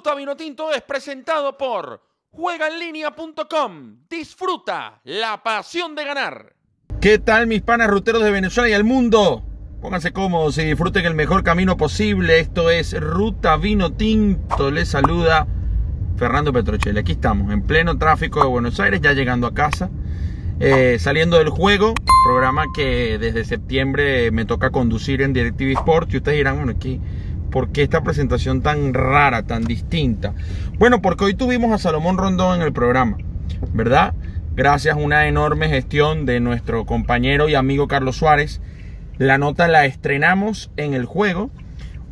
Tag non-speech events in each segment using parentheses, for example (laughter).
Ruta Vinotinto es presentado por juegaenlinea.com. Disfruta la pasión de ganar. ¿Qué tal mis panas ruteros de Venezuela y el mundo? Pónganse cómodos y disfruten el mejor camino posible. Esto es Ruta Vino Tinto. Les saluda Fernando Petrocelli. Aquí estamos, en pleno tráfico de Buenos Aires, ya llegando a casa. Eh, saliendo del juego, programa que desde septiembre me toca conducir en DirecTV Sport. Y ustedes dirán, bueno, aquí ¿Por qué esta presentación tan rara, tan distinta? Bueno, porque hoy tuvimos a Salomón Rondón en el programa, ¿verdad? Gracias a una enorme gestión de nuestro compañero y amigo Carlos Suárez. La nota la estrenamos en el juego.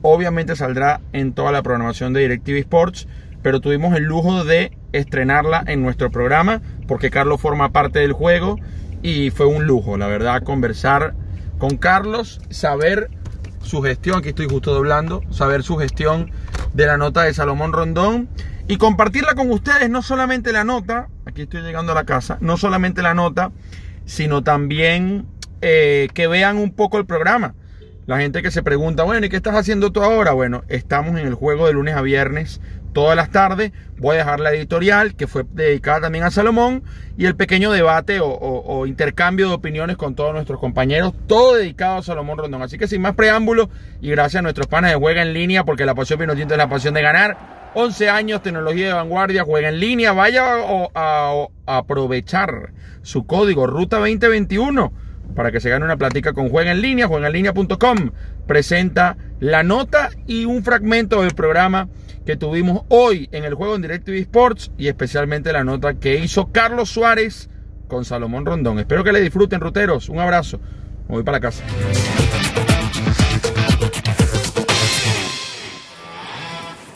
Obviamente saldrá en toda la programación de DirecTV Sports, pero tuvimos el lujo de estrenarla en nuestro programa porque Carlos forma parte del juego y fue un lujo, la verdad, conversar con Carlos, saber su gestión, aquí estoy justo doblando, saber su gestión de la nota de Salomón Rondón y compartirla con ustedes, no solamente la nota, aquí estoy llegando a la casa, no solamente la nota, sino también eh, que vean un poco el programa. La gente que se pregunta, bueno, ¿y qué estás haciendo tú ahora? Bueno, estamos en el juego de lunes a viernes todas las tardes. Voy a dejar la editorial que fue dedicada también a Salomón y el pequeño debate o, intercambio de opiniones con todos nuestros compañeros, todo dedicado a Salomón Rondón. Así que sin más preámbulos y gracias a nuestros panes de Juega en línea, porque la pasión Pinotinto es la pasión de ganar. 11 años, tecnología de vanguardia, juega en línea, vaya a, aprovechar su código Ruta 2021 para que se gane una plática con Juega en línea, juegaenlinea.com presenta la nota y un fragmento del programa que tuvimos hoy en el juego en DirecTV Sports y especialmente la nota que hizo Carlos Suárez con Salomón Rondón. Espero que le disfruten, ruteros. Un abrazo. Me voy para la casa.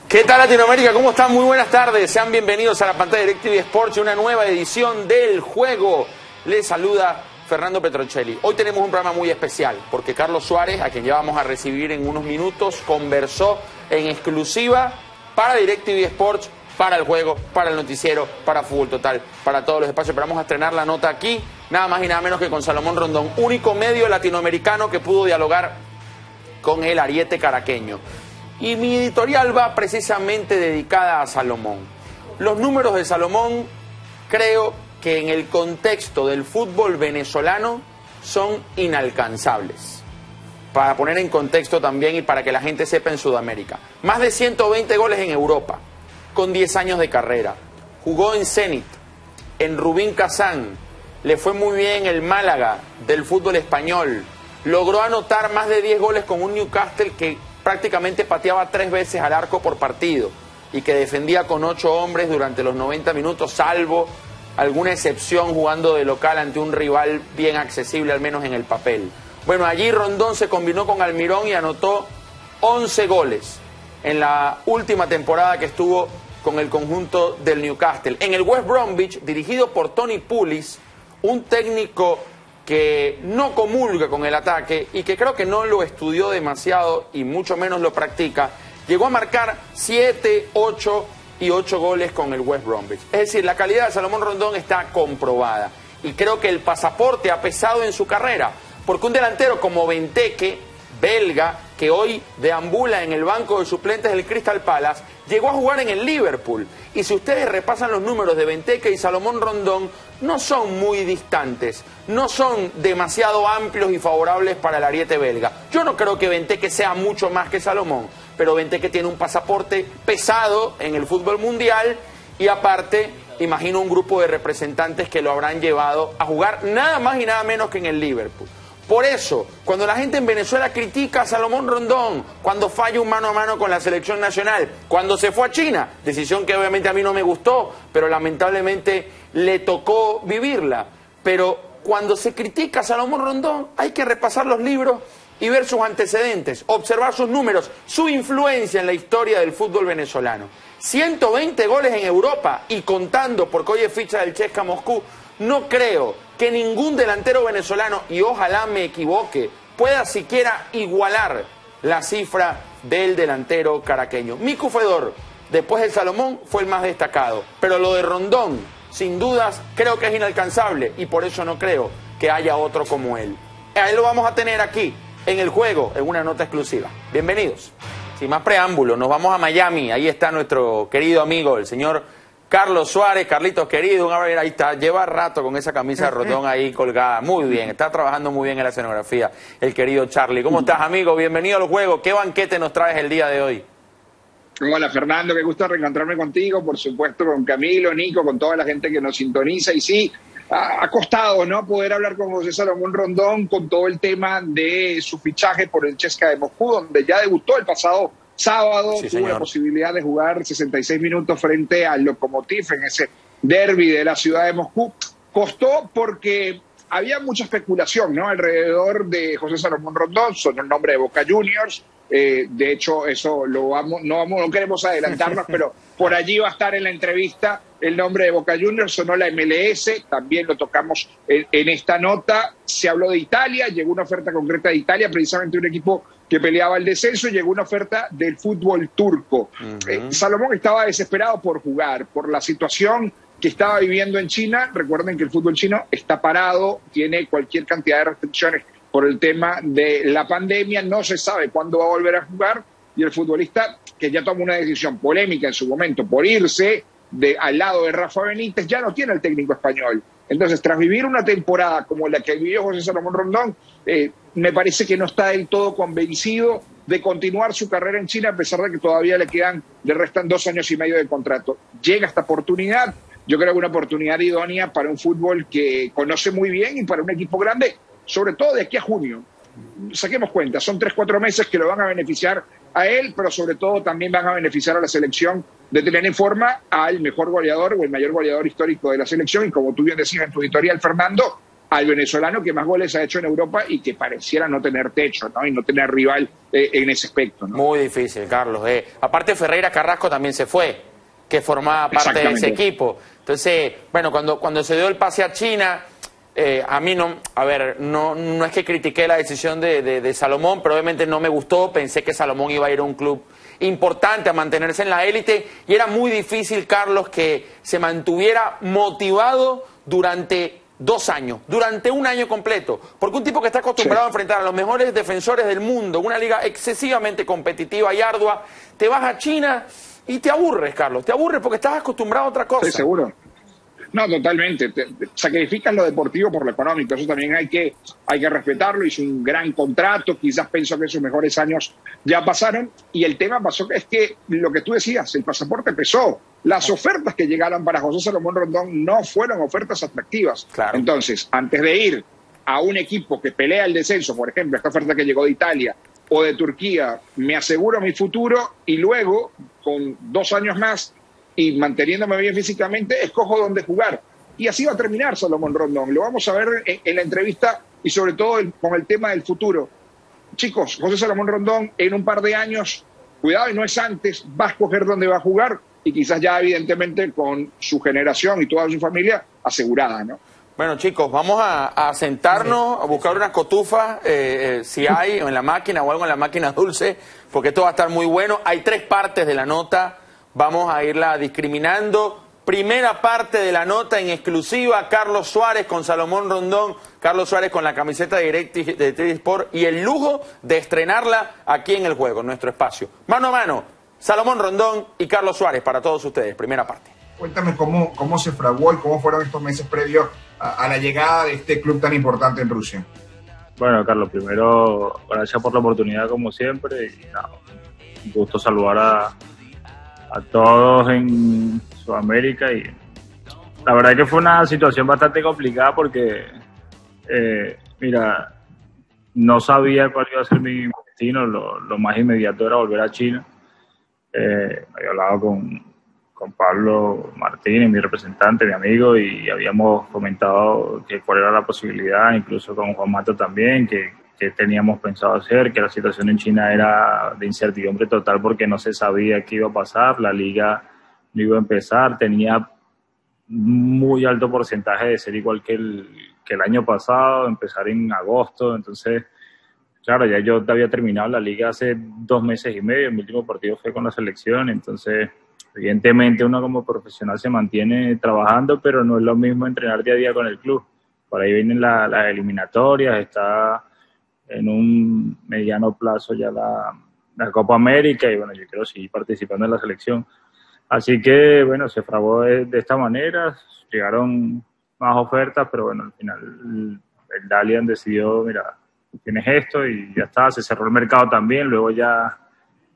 ¿Qué tal Latinoamérica? ¿Cómo están? Muy buenas tardes. Sean bienvenidos a la pantalla de DirecTV Sports y una nueva edición del juego. Les saluda Fernando Petrocelli. Hoy tenemos un programa muy especial porque Carlos Suárez, a quien ya vamos a recibir en unos minutos, conversó en exclusiva para DirecTV Sports, para el juego, para el noticiero, para Fútbol Total, para todos los espacios. Pero vamos a estrenar la nota aquí, nada más y nada menos que con Salomón Rondón, único medio latinoamericano que pudo dialogar con el ariete caraqueño. Y mi editorial va precisamente dedicada a Salomón. Los números de Salomón creo que en el contexto del fútbol venezolano son inalcanzables para poner en contexto también y para que la gente sepa en Sudamérica. Más de 120 goles en Europa, con 10 años de carrera. Jugó en Zenit, en Rubín Kazán, le fue muy bien el Málaga del fútbol español. Logró anotar más de 10 goles con un Newcastle que prácticamente pateaba tres veces al arco por partido y que defendía con ocho hombres durante los 90 minutos, salvo alguna excepción jugando de local ante un rival bien accesible, al menos en el papel. Bueno, allí Rondón se combinó con Almirón y anotó 11 goles en la última temporada que estuvo con el conjunto del Newcastle. En el West Bromwich, dirigido por Tony Pulis, un técnico que no comulga con el ataque y que creo que no lo estudió demasiado y mucho menos lo practica, llegó a marcar 7, 8 y 8 goles con el West Bromwich. Es decir, la calidad de Salomón Rondón está comprobada y creo que el pasaporte ha pesado en su carrera porque un delantero como Venteque, belga, que hoy deambula en el banco de suplentes del Crystal Palace, llegó a jugar en el Liverpool. Y si ustedes repasan los números de Venteque y Salomón Rondón, no son muy distantes, no son demasiado amplios y favorables para el ariete belga. Yo no creo que Venteque sea mucho más que Salomón, pero Venteque tiene un pasaporte pesado en el fútbol mundial y aparte imagino un grupo de representantes que lo habrán llevado a jugar nada más y nada menos que en el Liverpool. Por eso, cuando la gente en Venezuela critica a Salomón Rondón, cuando falla un mano a mano con la selección nacional, cuando se fue a China, decisión que obviamente a mí no me gustó, pero lamentablemente le tocó vivirla. Pero cuando se critica a Salomón Rondón, hay que repasar los libros y ver sus antecedentes, observar sus números, su influencia en la historia del fútbol venezolano. 120 goles en Europa y contando, porque hoy es ficha del Chesca Moscú, no creo que ningún delantero venezolano, y ojalá me equivoque, pueda siquiera igualar la cifra del delantero caraqueño. Mico Fedor, después del Salomón, fue el más destacado, pero lo de Rondón, sin dudas, creo que es inalcanzable y por eso no creo que haya otro como él. Ahí lo vamos a tener aquí, en el juego, en una nota exclusiva. Bienvenidos. Sin más preámbulo, nos vamos a Miami. Ahí está nuestro querido amigo, el señor Carlos Suárez. Carlitos, querido, un ahí está. Lleva rato con esa camisa de (laughs) rotón ahí colgada. Muy bien, está trabajando muy bien en la escenografía. El querido Charlie. ¿Cómo estás, amigo? Bienvenido al juego. ¿Qué banquete nos traes el día de hoy? Hola Fernando, qué gusto reencontrarme contigo, por supuesto con Camilo, Nico, con toda la gente que nos sintoniza. Y sí, ha costado ¿no? poder hablar con José Salomón Rondón con todo el tema de su fichaje por el Chesca de Moscú, donde ya debutó el pasado sábado, tuvo la posibilidad de jugar 66 minutos frente al Lokomotiv en ese derby de la ciudad de Moscú. Costó porque había mucha especulación ¿no? alrededor de José Salomón Rondón, son el nombre de Boca Juniors, eh, de hecho, eso lo vamos, no, vamos, no queremos adelantarnos, (laughs) pero por allí va a estar en la entrevista el nombre de Boca Juniors, sonó la MLS, también lo tocamos en, esta nota. Se habló de Italia, llegó una oferta concreta de Italia, precisamente un equipo que peleaba el descenso, llegó una oferta del fútbol turco. Eh, Salomón estaba desesperado por jugar, por la situación que estaba viviendo en China. Recuerden que el fútbol chino está parado, tiene cualquier cantidad de restricciones por el tema de la pandemia, no se sabe cuándo va a volver a jugar y el futbolista que ya tomó una decisión polémica en su momento por irse de, al lado de Rafa Benítez, ya no tiene el técnico español. Entonces, tras vivir una temporada como la que vivió José Salomón Rondón, eh, me parece que no está del todo convencido de continuar su carrera en China, a pesar de que todavía le quedan, le restan dos años y medio de contrato. Llega esta oportunidad, yo creo que una oportunidad idónea para un fútbol que conoce muy bien y para un equipo grande sobre todo de aquí a junio. Saquemos cuenta, son tres, cuatro meses que lo van a beneficiar a él, pero sobre todo también van a beneficiar a la selección de tener en forma al mejor goleador o el mayor goleador histórico de la selección y como tú bien decías en tu editorial, Fernando, al venezolano que más goles ha hecho en Europa y que pareciera no tener techo ¿no? y no tener rival eh, en ese aspecto. Muy difícil, Carlos. Eh. Aparte, Ferreira Carrasco también se fue, que formaba parte de ese equipo. Entonces, bueno, cuando, cuando se dio el pase a China eh, a mí no, a ver, no, no es que critiqué la decisión de, de, Salomón, pero obviamente no me gustó, pensé que Salomón iba a ir a un club importante a mantenerse en la élite y era muy difícil, Carlos, que se mantuviera motivado durante dos años, durante un año completo, porque un tipo que está acostumbrado a enfrentar a los mejores defensores del mundo, una liga excesivamente competitiva y ardua, te vas a China y te aburres, Carlos, te aburres porque estás acostumbrado a otra cosa. Sí, seguro. No, totalmente. sacrificas lo deportivo por lo económico. Eso también hay que, hay que respetarlo. Hizo un gran contrato. Quizás pensó que sus mejores años ya pasaron. Y el tema pasó que es que lo que tú decías, el pasaporte pesó. Las ofertas que llegaron para José Salomón Rondón no fueron ofertas atractivas. Entonces, antes de ir a un equipo que pelea el descenso, por ejemplo, esta oferta que llegó de Italia o de Turquía, me aseguro mi futuro y luego, con dos años más, y manteniéndome bien físicamente, escojo dónde jugar. Y así va a terminar Salomón Rondón. Lo vamos a ver en, la entrevista y sobre todo con el tema del futuro. Chicos, José Salomón Rondón en un par de años, cuidado y no es antes, va a escoger dónde va a jugar y quizás ya evidentemente con su generación y toda su familia asegurada, ¿no? Bueno, chicos, vamos a, sentarnos, a buscar una cotufa, eh, eh, si hay, en la máquina o algo en la máquina dulce, porque esto va a estar muy bueno. Hay tres partes de la nota Vamos a irla discriminando. Primera parte de la nota en exclusiva, Carlos Suárez con Salomón Rondón, Carlos Suárez con la camiseta de de Sport y el lujo de estrenarla aquí en el juego, en nuestro espacio. Mano a mano, Salomón Rondón y Carlos Suárez para todos ustedes. Primera parte. Cuéntame cómo, cómo se fraguó y cómo fueron estos meses previos a, la llegada de este club tan importante en Rusia. Bueno, Carlos, primero, gracias por la oportunidad como siempre y un gusto saludar a, a todos en Sudamérica y la verdad que fue una situación bastante complicada porque, eh, mira, no sabía cuál iba a ser mi destino, lo, más inmediato era volver a China. Eh, había hablado con, con Pablo Martínez, mi representante, mi amigo, y habíamos comentado que cuál era la posibilidad, incluso con Juan Mato también, que, que teníamos pensado hacer, que la situación en China era de incertidumbre total porque no se sabía qué iba a pasar, la liga no iba a empezar, tenía muy alto porcentaje de ser igual que el, que el año pasado, empezar en agosto, entonces, claro, ya yo había terminado la liga hace dos meses y medio, mi último partido fue con la selección, entonces, evidentemente uno como profesional se mantiene trabajando, pero no es lo mismo entrenar día a día con el club. Por ahí vienen las eliminatorias, está en un mediano plazo ya la, Copa América y bueno, yo quiero seguir participando en la selección. Así que bueno, se fragó de, esta manera, llegaron más ofertas, pero bueno, al final el, Dalian decidió, mira, tienes esto y ya está, se cerró el mercado también, luego ya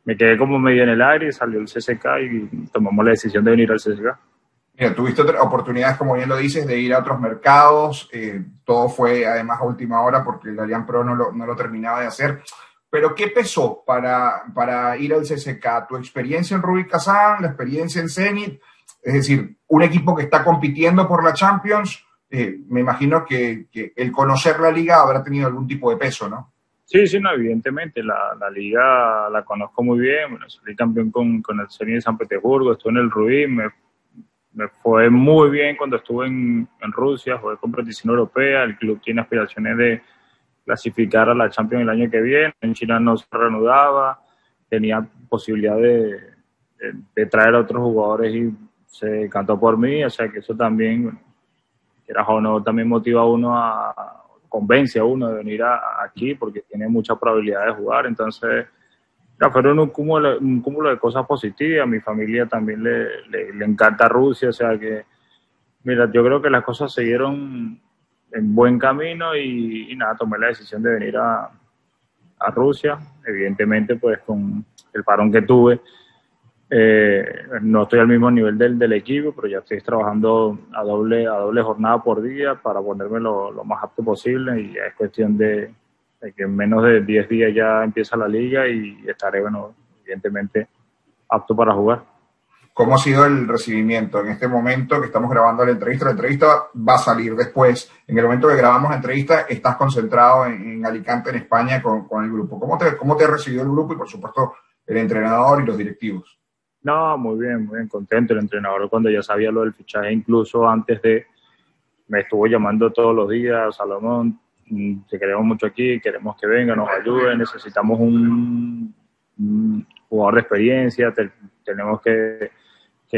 me quedé como medio en el aire, salió el CSK y tomamos la decisión de venir al CSK. Mira, tuviste oportunidades, como bien lo dices, de ir a otros mercados. Eh, todo fue además a última hora porque el Allianz Pro no lo, no lo terminaba de hacer. Pero ¿qué pesó para, para ir al CSK? ¿Tu experiencia en Rubik Kazan, la experiencia en Zenit? Es decir, un equipo que está compitiendo por la Champions, eh, me imagino que, el conocer la liga habrá tenido algún tipo de peso, ¿no? Sí, sí, no, evidentemente. La, la liga la conozco muy bien. Bueno, salí campeón con, con el Zenit de San Petersburgo, estuve en el Rubik, me me fue muy bien cuando estuve en, Rusia, jugué competición europea, el club tiene aspiraciones de clasificar a la Champions el año que viene, en China no se reanudaba, tenía posibilidad de, traer a otros jugadores y se cantó por mí, o sea que eso también, era o no, también motiva a uno a, convence a uno de venir aquí porque tiene mucha probabilidad de jugar, entonces fueron un cúmulo, un cúmulo de cosas positivas. A mi familia también le, le, encanta Rusia, o sea que, mira, yo creo que las cosas siguieron en buen camino y, nada, tomé la decisión de venir a, a, Rusia. Evidentemente, pues con el parón que tuve, eh, no estoy al mismo nivel del, del, equipo, pero ya estoy trabajando a doble, a doble jornada por día para ponerme lo, lo más apto posible y ya es cuestión de que en menos de 10 días ya empieza la liga y estaré, bueno, evidentemente apto para jugar. ¿Cómo ha sido el recibimiento en este momento que estamos grabando la entrevista? La entrevista va a salir después. En el momento que grabamos la entrevista, estás concentrado en, Alicante, en España, con, con, el grupo. ¿Cómo te, ¿Cómo te ha recibido el grupo y, por supuesto, el entrenador y los directivos? No, muy bien, muy bien, contento. El entrenador, cuando ya sabía lo del fichaje, incluso antes de, me estuvo llamando todos los días, Salomón, Mm, te queremos mucho aquí, queremos que venga, nos ayude, necesitamos un, jugador de experiencia, tenemos que,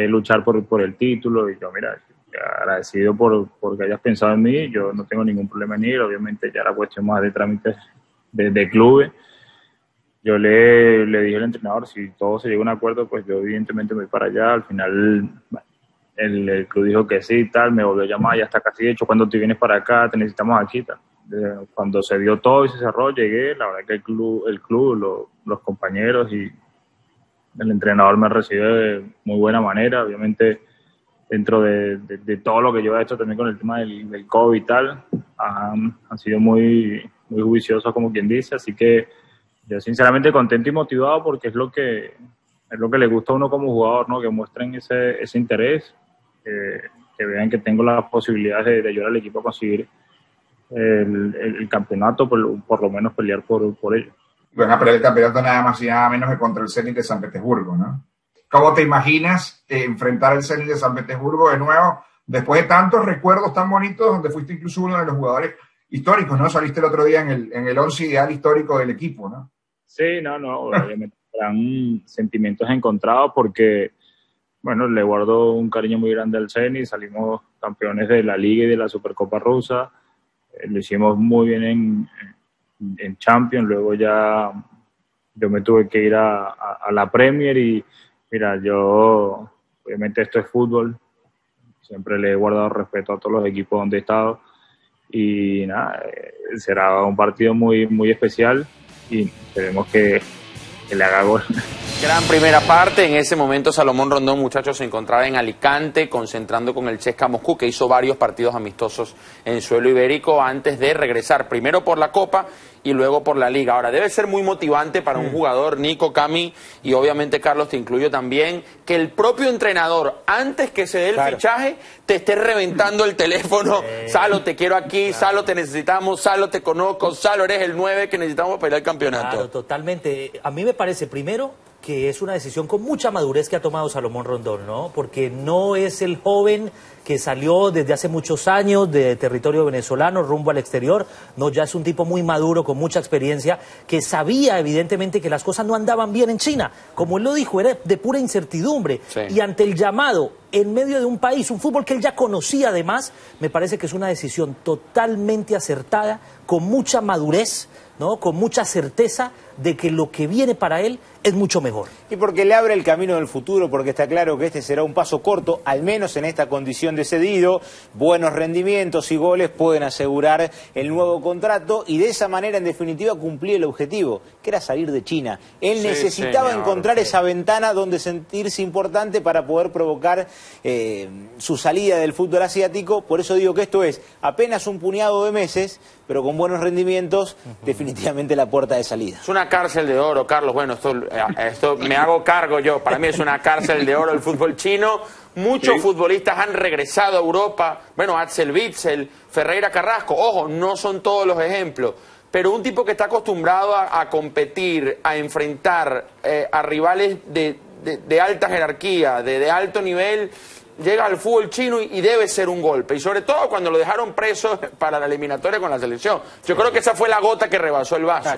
luchar por, el título. Y yo, mira, agradecido por, que hayas pensado en mí, yo no tengo ningún problema en ir, obviamente ya era cuestión más de trámites de, de clubes. Yo le, le, dije al entrenador, si todo se llega a un acuerdo, pues yo evidentemente me voy para allá, al final el, el, club dijo que sí, tal, me volvió a llamar, ya está casi hecho, cuando te vienes para acá, te necesitamos aquí, tal cuando se dio todo y se cerró, llegué, la verdad que el club, el club los compañeros y el entrenador me recibió de muy buena manera, obviamente dentro de, todo lo que yo he hecho también con el tema del, COVID y tal, han, sido muy, muy juiciosos como quien dice, así que yo sinceramente contento y motivado porque es lo que es lo que le gusta a uno como jugador, ¿no? que muestren ese, ese interés, que vean que tengo las posibilidades de, de ayudar al equipo a conseguir el, el, campeonato, por, por, lo menos pelear por, por ello. Van a pelear el campeonato nada más y nada menos que contra el Zenit de San Petersburgo, ¿no? ¿Cómo te imaginas eh, enfrentar el Zenit de San Petersburgo de nuevo, después de tantos recuerdos tan bonitos, donde fuiste incluso uno de los jugadores históricos, ¿no? Saliste el otro día en el, en el once ideal histórico del equipo, ¿no? Sí, no, no, obviamente (laughs) eran sentimientos encontrados porque, bueno, le guardo un cariño muy grande al Zenit, salimos campeones de la Liga y de la Supercopa Rusa, lo hicimos muy bien en, en Champions, luego ya yo me tuve que ir a, la Premier y mira, yo obviamente esto es fútbol, siempre le he guardado respeto a todos los equipos donde he estado y nada, eh, será un partido muy, muy especial y esperemos que, que le haga gol. Gran primera parte. En ese momento Salomón Rondón, muchachos, se encontraba en Alicante concentrando con el Chesca Moscú, que hizo varios partidos amistosos en suelo ibérico antes de regresar primero por la Copa y luego por la Liga. Ahora, debe ser muy motivante para un jugador, Nico, Cami, y obviamente Carlos te incluyo también, que el propio entrenador, antes que se dé el fichaje, te esté reventando el teléfono. (laughs) Salo, te quiero aquí, Salo, te necesitamos, Salo, te conozco, Salo, eres el 9 que necesitamos para ir al campeonato. Claro, totalmente. A mí me parece, primero, que es una decisión con mucha madurez que ha tomado Salomón Rondón, ¿no? Porque no es el joven que salió desde hace muchos años de territorio venezolano rumbo al exterior, no, ya es un tipo muy maduro, con mucha experiencia, que sabía evidentemente que las cosas no andaban bien en China. Como él lo dijo, era de pura incertidumbre. Y ante el llamado en medio de un país, un fútbol que él ya conocía además, me parece que es una decisión totalmente acertada, con mucha madurez, ¿no? con mucha certeza de que lo que viene para él es mucho mejor. Y porque le abre el camino del futuro, porque está claro que este será un paso corto, al menos en esta condición de cedido, buenos rendimientos y goles pueden asegurar el nuevo contrato y de esa manera en definitiva cumplir el objetivo, que era salir de China. Él Sí, necesitaba señor, encontrar sí. esa ventana donde sentirse importante para poder provocar eh, su salida del fútbol asiático, por eso digo que esto es apenas un puñado de meses, pero con buenos rendimientos, definitivamente la puerta de salida. Es una cárcel de oro, Carlos. Bueno, esto, eh, esto me hago cargo yo. Para mí es una cárcel de oro el fútbol chino. Muchos Sí. futbolistas han regresado a Europa. Bueno, Axel Witzel, Ferreira Carrasco. Ojo, no son todos los ejemplos. Pero un tipo que está acostumbrado a, a competir, a enfrentar eh, a rivales de, de- de alta jerarquía, de, de alto nivel, llega al fútbol chino y, y debe ser un golpe. Y sobre todo cuando lo dejaron preso (laughs) para la eliminatoria con la selección. Yo creo que esa fue la gota que rebasó el vaso.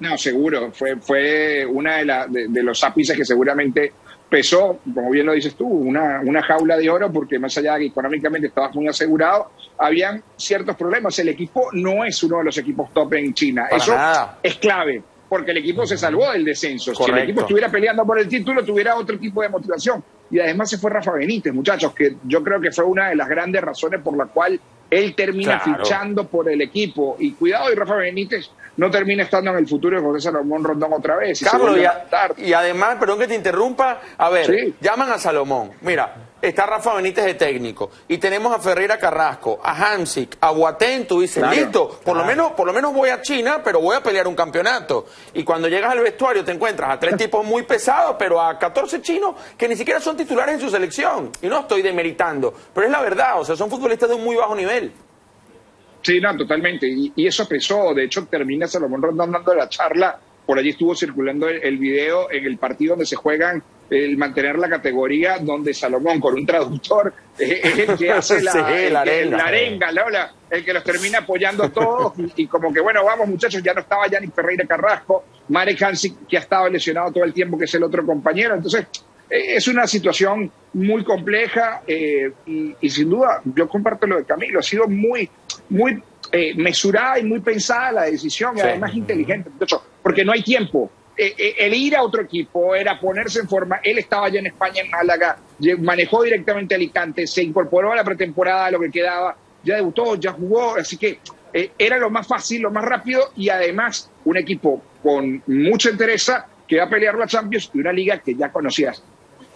No, seguro. Fue, fue una de, la- de, de los ápices que seguramente pesó, como bien lo dices tú, una, una jaula de oro, porque más allá de que económicamente estabas muy asegurado, habían ciertos problemas. El equipo no es uno de los equipos top en China. Para Eso nada. es clave, porque el equipo se salvó del descenso. Si el equipo estuviera peleando por el título, tuviera otro tipo de motivación. Y además se fue Rafa Benítez, muchachos, que yo creo que fue una de las grandes razones por la cual él termina Claro. fichando por el equipo. Y cuidado, y Rafa Benítez no termina estando en el futuro de José Salomón Rondón otra vez. y Carlos, y, a y además, perdón que te interrumpa, a ver, Sí. llaman a Salomón. Mira, está Rafa Benítez de técnico y tenemos a Ferreira Carrasco, a Hamsik, a Guatén, tú dices, Claro, listo, por lo menos por lo menos voy a China, pero voy a pelear un campeonato. Y cuando llegas al vestuario te encuentras a tres (laughs) tipos muy pesados, pero a 14 chinos que ni siquiera son titulares en su selección. Y no estoy demeritando, pero es la verdad, o sea, son futbolistas de un muy bajo nivel. Sí, no, totalmente. Y, y eso pesó. De hecho, termina Salomón Rondón dando la charla. Por allí estuvo circulando el, el video en el partido donde se juegan el mantener la categoría, donde Salomón, con un traductor, (laughs) es el que hace la, (laughs) Sí, el la arenga. la arenga, la- la- el que los termina apoyando a todos. Y, y como que, bueno, vamos, muchachos, ya no estaba ya ni Ferreira Carrasco, Marek Hansik, que ha estado lesionado todo el tiempo, que es el otro compañero. Entonces, eh, es una situación muy compleja eh, y, y sin duda yo comparto lo de Camilo, ha sido muy, muy eh, mesurada y muy pensada la decisión y Sí. además inteligente, hecho, porque no hay tiempo. Eh, eh, el ir a otro equipo era ponerse en forma, él estaba ya en España, en Málaga, manejó directamente Alicante, se incorporó a la pretemporada, lo que quedaba, ya debutó, ya jugó, así que eh, era lo más fácil, lo más rápido y además un equipo con mucha entereza que va a pelear la Champions y una liga que ya conocías.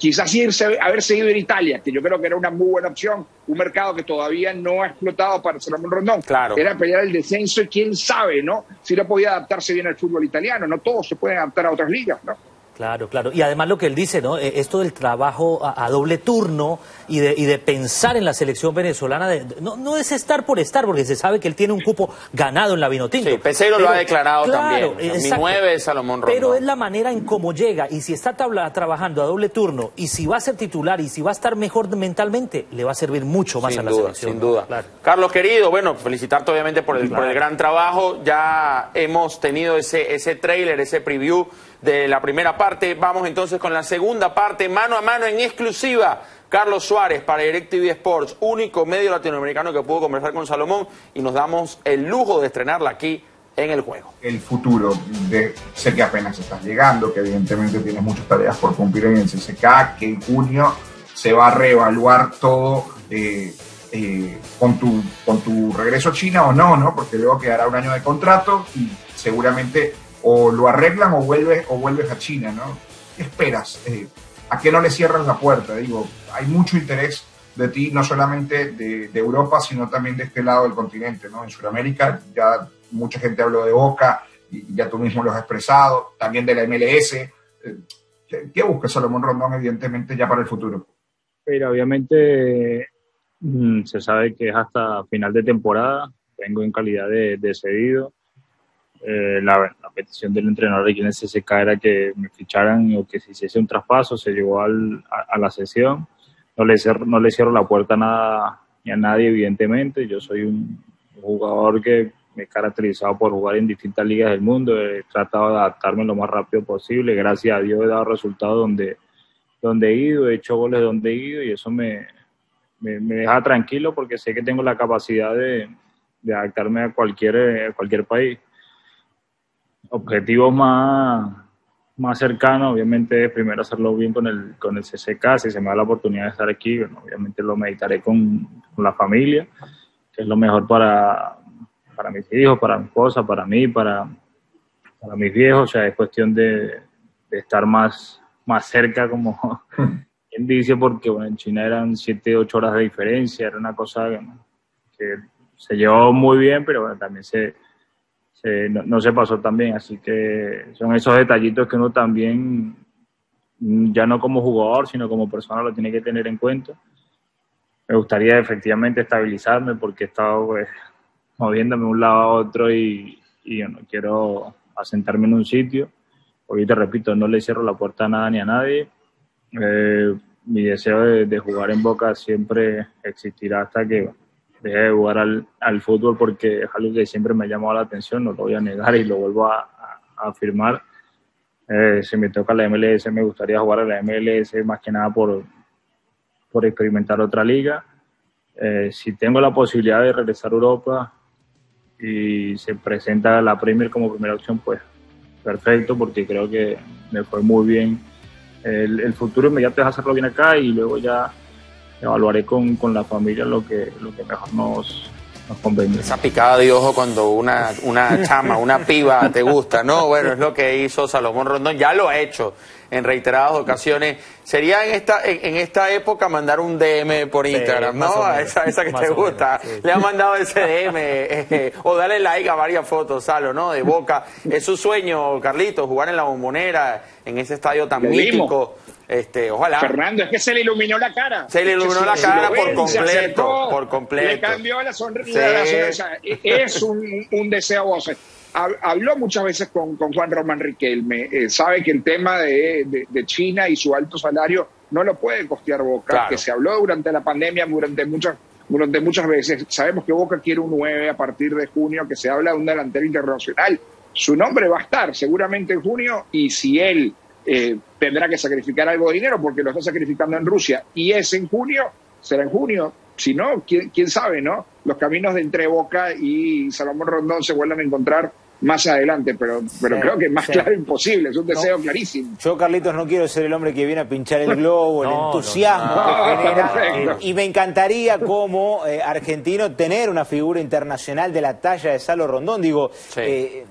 Quizás irse, haber seguido en Italia, que yo creo que era una muy buena opción, un mercado que todavía no ha explotado para Salomón Rondón. Claro. Era pelear el descenso y quién sabe, ¿no? Si no podía adaptarse bien al fútbol italiano, no todos se pueden adaptar a otras ligas, ¿no? Claro, claro. Y además lo que él dice, ¿no? Eh, Esto del trabajo a, a doble turno y de, y de pensar en la selección venezolana, de- no, no es estar por estar, porque se sabe que él tiene un cupo ganado en la Vinotinto. Sí, Peseiro lo ha declarado también. O sea, mi nueve es Salomón Rondón. Pero es la manera en cómo llega y si está tabla- trabajando a doble turno y si va a ser titular y si va a estar mejor mentalmente, le va a servir mucho más sin a la selección. Sin duda. Claro. Carlos querido, bueno, felicitarte obviamente por el, por el gran trabajo. Ya hemos tenido ese, ese trailer, ese preview de la primera parte. Vamos entonces con la segunda parte, mano a mano en exclusiva. Carlos Suárez para DirecTV Sports, único medio latinoamericano que pudo conversar con Salomón y nos damos el lujo de estrenarla aquí en el juego. el futuro. De, sé que apenas estás llegando, que evidentemente tienes muchas tareas por cumplir en el CCK, que en junio se va a reevaluar todo eh, eh, con, tu, con tu regreso a China o no, ¿no? Porque luego quedará un año de contrato y seguramente o lo arreglan o vuelves, o vuelves a China, ¿no? ¿Qué esperas? Eh, ¿A qué no le cierran la puerta? Digo, hay mucho interés de ti, no solamente de, Europa, sino también de este lado del continente, ¿no? En Sudamérica ya mucha gente habló de Boca ya tú mismo lo has expresado, también de la MLS. Eh, ¿Qué, busca Salomón Rondón, evidentemente, ya para el futuro? Pero obviamente mm, se sabe que es hasta final de temporada. Vengo en calidad de, de cedido. Eh, la petición del entrenador de quien el CSK era que me ficharan o que se hiciese un traspaso. Se llegó al, a, la sesión. No le, cierro, no le cierro la puerta a nada a nadie, evidentemente. Yo soy un jugador que me he caracterizado por jugar en distintas ligas del mundo. He tratado de adaptarme lo más rápido posible. Gracias a Dios he dado resultados donde donde he ido, he hecho goles donde he ido y eso me, me, deja tranquilo porque sé que tengo la capacidad de, de adaptarme a cualquier, a cualquier país. Objetivos más, más cercanos, obviamente, es primero hacerlo bien con el, con el CCK, si se me da la oportunidad de estar aquí, bueno, obviamente lo meditaré con, con, la familia, que es lo mejor para, para mis hijos, para mi esposa, para mí, para, para mis viejos, o sea, es cuestión de, de estar más, más cerca, como (laughs) quien dice, porque bueno, en China eran 7, 8 horas de diferencia, era una cosa que, se llevó muy bien, pero bueno, también se, no, se pasó tan bien, así que son esos detallitos que uno también, ya no como jugador, sino como persona, lo tiene que tener en cuenta. Me gustaría efectivamente estabilizarme porque he estado pues, moviéndome de un lado a otro y, y yo no quiero asentarme en un sitio porque te repito, no le cierro la puerta a nada ni a nadie. Eh, mi deseo de, jugar en Boca siempre existirá hasta que deje de jugar al, al, fútbol porque es algo que siempre me ha llamado la atención, no lo voy a negar y lo vuelvo a, afirmar. Eh, si me toca la MLS, me gustaría jugar a la MLS más que nada por, por experimentar otra liga. Eh, si tengo la posibilidad de regresar a Europa y se presenta la Premier como primera opción, pues perfecto porque creo que me fue muy bien. El, futuro inmediato es hacerlo bien acá y luego ya evaluaré con, con la familia lo que, lo que mejor nos, nos convenga. Esa picada de ojo cuando una, una (laughs) chama, una piba te gusta, ¿no? Bueno, es lo que hizo Salomón Rondón, ya lo ha hecho en reiteradas ocasiones. Sería en esta en, esta época mandar un DM por Instagram, ¿no? A esa, esa que te gusta. Le ha mandado ese DM eh, o darle like a varias fotos, Salo, ¿no? De Boca. Es su sueño, Carlitos, jugar en la bombonera, en ese estadio tan mítico. Este, ojalá. Fernando, es que se le iluminó la cara. Se le iluminó la cara por completo, por completo. Le cambió la sonrisa. Es un, un deseo voces habló muchas veces con, Juan Román Riquelme, eh, sabe que el tema de, China y su alto salario no lo puede costear Boca, que se habló durante la pandemia, durante muchas, durante muchas veces. Sabemos que Boca quiere un 9 a partir de junio, que se habla de un delantero internacional. Su nombre va a estar seguramente en junio y si él eh, tendrá que sacrificar algo de dinero porque lo está sacrificando en Rusia y es en junio, será en junio. Si no, quién, quién sabe, ¿no? Los caminos de entre Boca y Salomón Rondón se vuelven a encontrar más adelante, pero, pero creo que es más claro imposible, es un deseo clarísimo. Yo, Carlitos, no quiero ser el hombre que viene a pinchar el globo, el (laughs) entusiasmo que (laughs) genera. y me encantaría como eh, argentino tener una figura internacional de la talla de Salo Rondón. Digo, eh,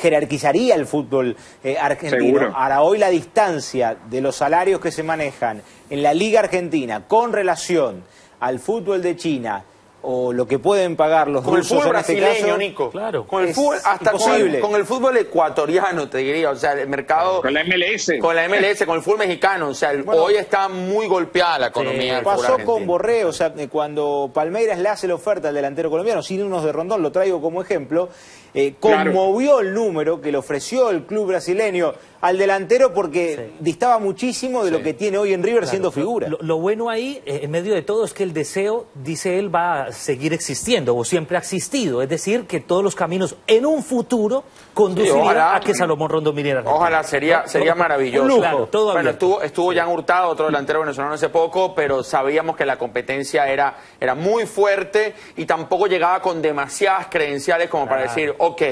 jerarquizaría el fútbol eh, argentino. Ahora, hoy la distancia de los salarios que se manejan en la Liga Argentina con relación al fútbol de China o lo que pueden pagar los con el fútbol en este brasileño, Nico. Claro. Con el fútbol, hasta con el, fútbol ecuatoriano, te diría. O sea, el mercado. Con la MLS. Con la MLS, con el fútbol mexicano. O sea, hoy está muy golpeada la economía. Sí, pasó con Borré, o sea, cuando Palmeiras le hace la oferta al delantero colombiano, sin unos de Rondón, lo traigo como ejemplo, eh, conmovió el número que le ofreció el club brasileño al delantero porque distaba muchísimo de lo que tiene hoy en River siendo figura. Lo, bueno ahí, eh, en medio de todo, es que el deseo, dice él, va a seguir existiendo o siempre ha existido. Es decir, que todos los caminos en un futuro conducirían a que Salomón Rondo viniera. Ojalá, sería, sería maravilloso. bueno, estuvo, estuvo Jan Hurtado, otro delantero venezolano hace poco, pero sabíamos que la competencia era, era muy fuerte y tampoco llegaba con demasiadas credenciales como para decir, ok,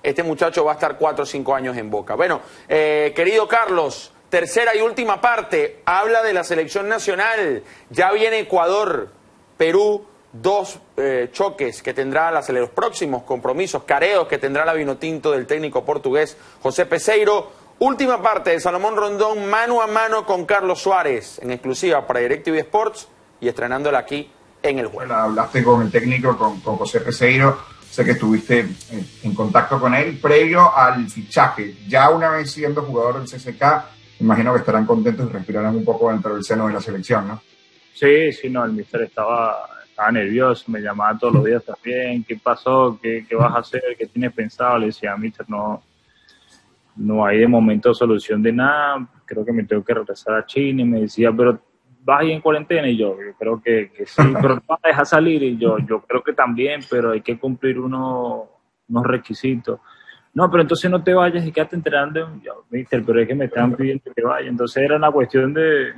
este muchacho va a estar cuatro o cinco años en Boca. Bueno, eh, querido Carlos, tercera y última parte, habla de la selección nacional. Ya viene Ecuador, Perú, dos eh, choques que tendrá la, los próximos compromisos, careos que tendrá la Vinotinto del técnico portugués José Peseiro. Última parte de Salomón Rondón, mano a mano con Carlos Suárez, en exclusiva para DirecTV Sports y estrenándola aquí en el juego. hablaste con el técnico, con, con José Peseiro Sé que estuviste en contacto con él previo al fichaje. Ya una vez siendo jugador del CSK, imagino que estarán contentos y respirarán un poco dentro del seno de la selección, ¿no? Sí, sí, no, el mister estaba, estaba nervioso, me llamaba todos los días también, ¿qué pasó? ¿Qué, qué vas a hacer? ¿Qué tienes pensado? Le decía, mister, no, no hay de momento solución de nada, creo que me tengo que regresar a China y me decía, pero vas ahí en cuarentena y yo, yo creo que, sí, (laughs) pero no vas a dejar salir y yo, yo creo que también, pero hay que cumplir unos, unos requisitos. no, pero entonces no te vayas y quédate entrenando. Yo, mister, pero es que me están pidiendo que vaya. Entonces era una cuestión de,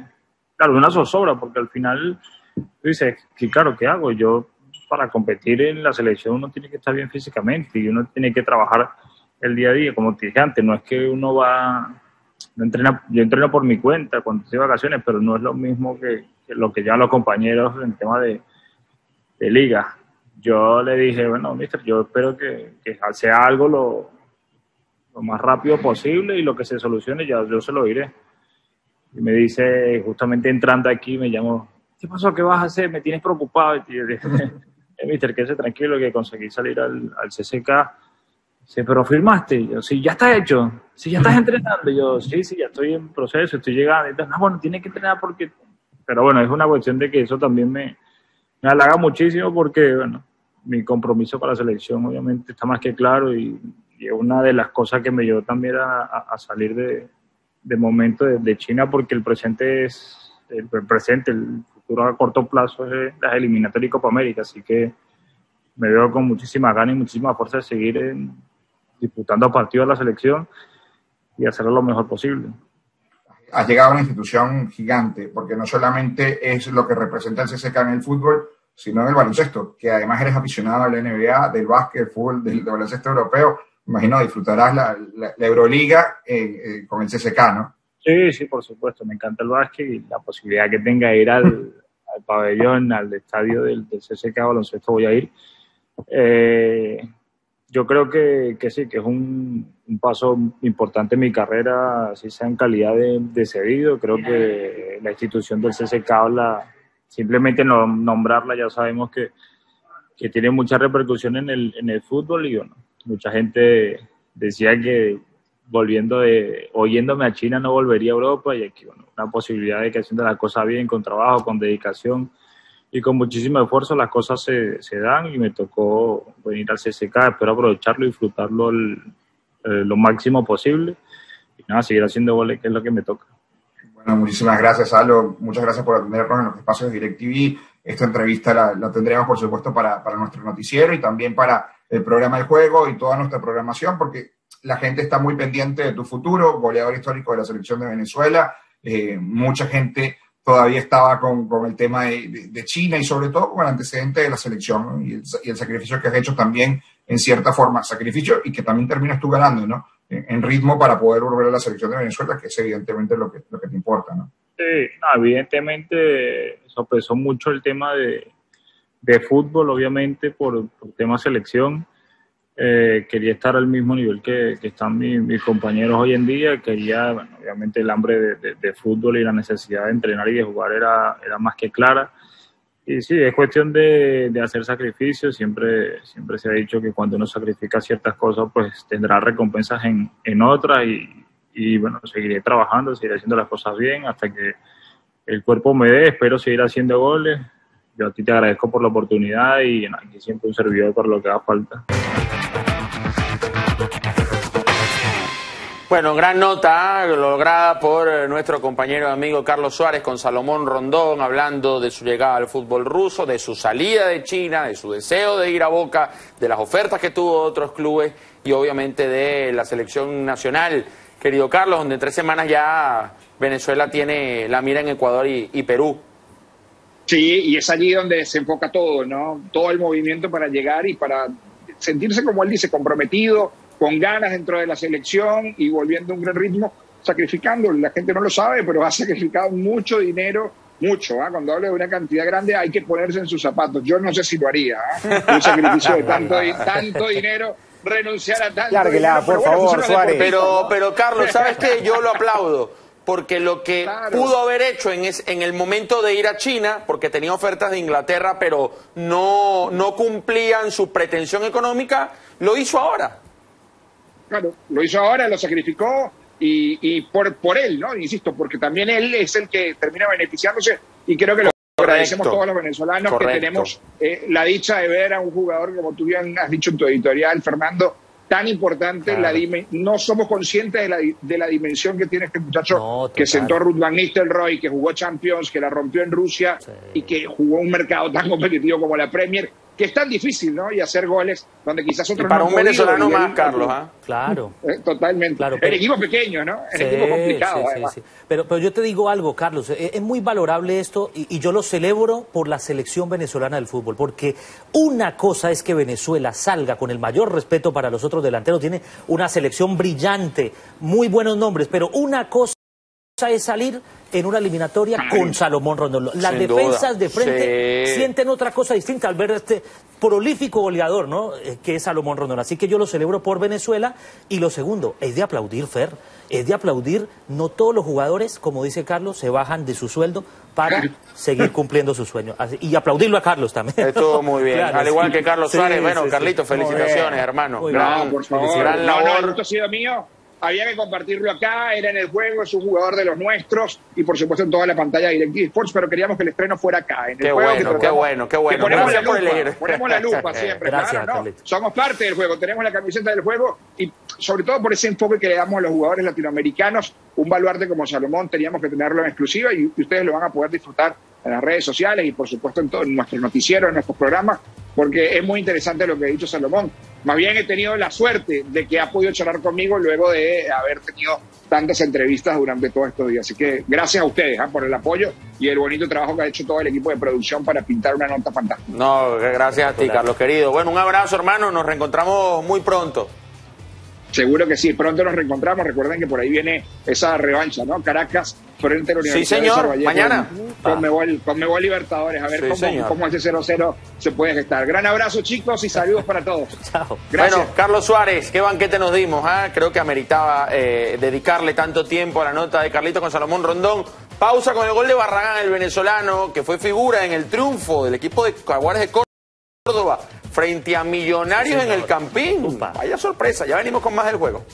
claro, una zozobra, porque al final tú dices, que claro, ¿qué hago? Yo para competir en la selección uno tiene que estar bien físicamente y uno tiene que trabajar el día a día, como te dije antes, no es que uno va, no entrena, yo entreno por mi cuenta cuando estoy de vacaciones, pero no es lo mismo que, lo que llevan los compañeros en tema de, liga. Yo le dije, bueno, mister, yo espero que, que sea algo lo, lo más rápido posible y lo que se solucione ya yo se lo diré. Y me dice, justamente entrando aquí, me llamó, ¿qué pasó? ¿Qué vas a hacer? Me tienes preocupado. Y yo dije, (laughs) eh, mister, quédese tranquilo que conseguí salir al, al CCK. Dice, pero firmaste. Y yo, sí, ya está hecho. Sí, ya estás entrenando. Y yo, sí, sí, ya estoy en proceso, estoy llegando. Y entonces, no, bueno, tienes que entrenar porque... Pero bueno, es una cuestión de que eso también me, me halaga muchísimo porque, bueno, mi compromiso para la selección obviamente está más que claro y, y una de las cosas que me llevó también a, a salir de, de momento de, de, China porque el presente es el, presente, el futuro a corto plazo es las eliminatorias y Copa América, así que me veo con muchísima ganas y muchísima fuerza de seguir en, disputando partidos de la selección y hacerlo lo mejor posible. Has llegado a una institución gigante, porque no solamente es lo que representa el CSK en el fútbol, sino en el baloncesto, que además eres aficionado a la NBA, del básquet, del fútbol, del, del baloncesto europeo imagino disfrutarás la, la, la Euroliga eh, eh, con el CSK, ¿no? Sí, sí, por supuesto, me encanta el básquet y la posibilidad que tenga de ir al, al pabellón, al estadio del, del, CSK baloncesto voy a ir. Eh, yo creo que, que, sí, que es un, un, paso importante en mi carrera, así sea en calidad de, de cedido. Creo que la institución del CSK habla, simplemente no, nombrarla, ya sabemos que, que tiene mucha repercusión en el, en el fútbol y bueno, mucha gente decía que volviendo de, oyéndome a China no volvería a Europa y aquí, bueno, una posibilidad de que haciendo las cosas bien, con trabajo, con dedicación y con muchísimo esfuerzo las cosas se, se dan y me tocó venir al CSK, espero aprovecharlo y disfrutarlo eh, lo máximo posible y nada, seguir haciendo goles que es lo que me toca. Bueno, muchísimas gracias, Alo. Muchas gracias por atendernos en los espacios de DirecTV. Esta entrevista la, la tendremos, por supuesto, para, para nuestro noticiero y también para el programa del juego y toda nuestra programación, porque la gente está muy pendiente de tu futuro, goleador histórico de la selección de Venezuela. Eh, mucha gente todavía estaba con, con el tema de, China y sobre todo con el antecedente de la selección y, el, sacrificio que has hecho también en cierta forma, sacrificio y que también terminas tú ganando, ¿no? En, en ritmo para poder volver a la selección de Venezuela, que es evidentemente lo que, lo que te importa, ¿no? Sí, no, evidentemente sopesó mucho el tema de, de fútbol, obviamente, por, por tema selección. Eh, quería estar al mismo nivel que, están mis, compañeros hoy en día. Quería, bueno, obviamente, el hambre de, fútbol y la necesidad de entrenar y de jugar era, más que clara. Y sí, es cuestión de, de hacer sacrificios. Siempre, siempre se ha dicho que cuando uno sacrifica ciertas cosas, pues tendrá recompensas en, en otras. Y, y bueno, seguiré trabajando, seguiré haciendo las cosas bien hasta que el cuerpo me dé. Espero seguir haciendo goles yo a ti te agradezco por la oportunidad y aquí siempre un servidor por lo que haga falta. Bueno, gran nota lograda por nuestro compañero y amigo Carlos Suárez con Salomón Rondón, hablando de su llegada al fútbol ruso, de su salida de China, de su deseo de ir a Boca, de las ofertas que tuvo otros clubes y obviamente de la selección nacional. Querido Carlos, donde en tres semanas ya Venezuela tiene la mira en Ecuador y, y Perú. Sí, y es allí donde se enfoca todo, ¿no? Todo el movimiento para llegar y para sentirse, como él dice, comprometido, con ganas dentro de la selección y volviendo a un gran ritmo, sacrificando. La gente no lo sabe, pero ha sacrificado mucho dinero, mucho. ¿eh? Cuando hablo de una cantidad grande, hay que ponerse en sus zapatos. Yo no sé si lo haría. ¿eh? Un sacrificio de tanto, tanto dinero renunciar a tanto Lárguela, dinero, por bueno, favor, Suárez. Pero, pero Carlos, ¿sabes qué? Yo lo aplaudo porque lo que claro. pudo haber hecho en, es, en, el momento de ir a China, porque tenía ofertas de Inglaterra, pero no, no cumplían su pretensión económica, lo hizo ahora. Claro, lo hizo ahora, lo sacrificó y, y por, por él, ¿no? Insisto, porque también él es el que termina beneficiándose y creo que lo Correcto. agradecemos todos los venezolanos Correcto. que tenemos eh, la dicha de ver a un jugador, como tú bien has dicho en tu editorial, Fernando, tan importante, claro. la no somos conscientes de la, de la, dimensión que tiene este muchacho no, que sentó a Ruth Van Nistelrooy, que jugó Champions, que la rompió en Rusia sí. y que jugó un mercado tan (laughs) competitivo como la Premier. Que es tan difícil, ¿no? Y hacer goles donde quizás otros Y para no un venezolano más, Carlos, ¿ah? Claro. Eh, Totalmente. Claro, en pero- equipos pequeños, ¿no? En Sí, equipos complicados, sí, sí, además. sí. Pero, pero yo te digo algo, Carlos, eh, es muy valorable esto y, y yo lo celebro por la selección venezolana del fútbol, porque una cosa es que Venezuela salga con el mayor respeto para los otros delanteros, tiene una selección brillante, muy buenos nombres, pero una cosa es salir en una eliminatoria con Salomón Rondón. Las Sin duda. defensas de frente Sí. sienten otra cosa distinta al ver este prolífico goleador, ¿no? Eh, que es Salomón Rondón. Así que yo lo celebro por Venezuela. Y lo segundo, es de aplaudir, Fer, es de aplaudir. No todos los jugadores, como dice Carlos, se bajan de su sueldo para seguir (laughs) cumpliendo su sueño. Así- y aplaudirlo a Carlos también. Estuvo muy bien. Claro, Al igual sí. que Carlos Sí, Suárez. Bueno, sí, sí. Carlitos, felicitaciones, hermano. Muy Gran, No, por favor. gran No, no, el gusto ha sido mío. Había que compartirlo acá, era en el juego, es un jugador de los nuestros y por supuesto en toda la pantalla de DirecTV Sports, pero queríamos que el estreno fuera acá. En el Qué juego bueno, que qué bueno, qué bueno. ponemos la lupa, elegir. ponemos (laughs) la lupa siempre. Gracias, claro. Somos parte del juego, tenemos la camiseta del juego y sobre todo por ese enfoque que le damos a los jugadores latinoamericanos, un baluarte como Salomón teníamos que tenerlo en exclusiva y, ustedes lo van a poder disfrutar en las redes sociales y por supuesto en todos nuestros noticieros, en nuestros programas, porque es muy interesante lo que ha dicho Salomón. Más bien he tenido la suerte de que ha podido charlar conmigo luego de haber tenido tantas entrevistas durante todos estos días. Así que gracias a ustedes ¿ah? por el apoyo y el bonito trabajo que ha hecho todo el equipo de producción para pintar una nota fantástica. No, gracias a ti, Carlos, querido. Bueno, un abrazo, hermano. Nos reencontramos muy pronto. Seguro que sí, pronto nos reencontramos. Recuerden que por ahí viene esa revancha, ¿no? Caracas frente a la Universidad señor, de mañana. Con, con, Mebol, con Mebol Libertadores, a ver Sí, cómo, señor. cómo ese 0-0 se puede gestar. Gran abrazo, chicos, y saludos para todos. (laughs) Chao. Gracias. Bueno, Carlos Suárez, qué banquete nos dimos. ah? Creo que ameritaba eh, dedicarle tanto tiempo a la nota de Carlito con Salomón Rondón. Pausa con el gol de Barragán, el venezolano, que fue figura en el triunfo del equipo de Jaguares de Córdoba frente a Millonarios Sí, en el. Campín. Upa. Vaya sorpresa, ya venimos con más del juego.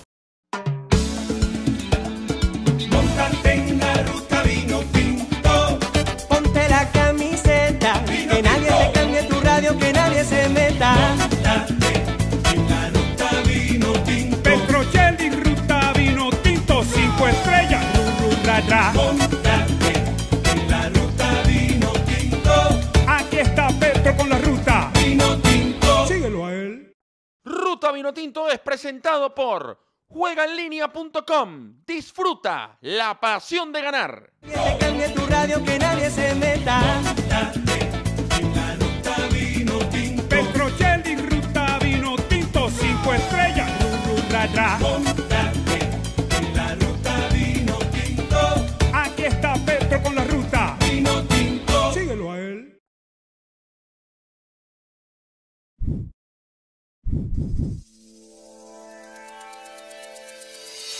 Vino Tinto es presentado por juegaenlinea.com. Disfruta la pasión de ganar. Que se cambie tu radio, que nadie se meta. Ruta Vino Tinto, cinco estrellas,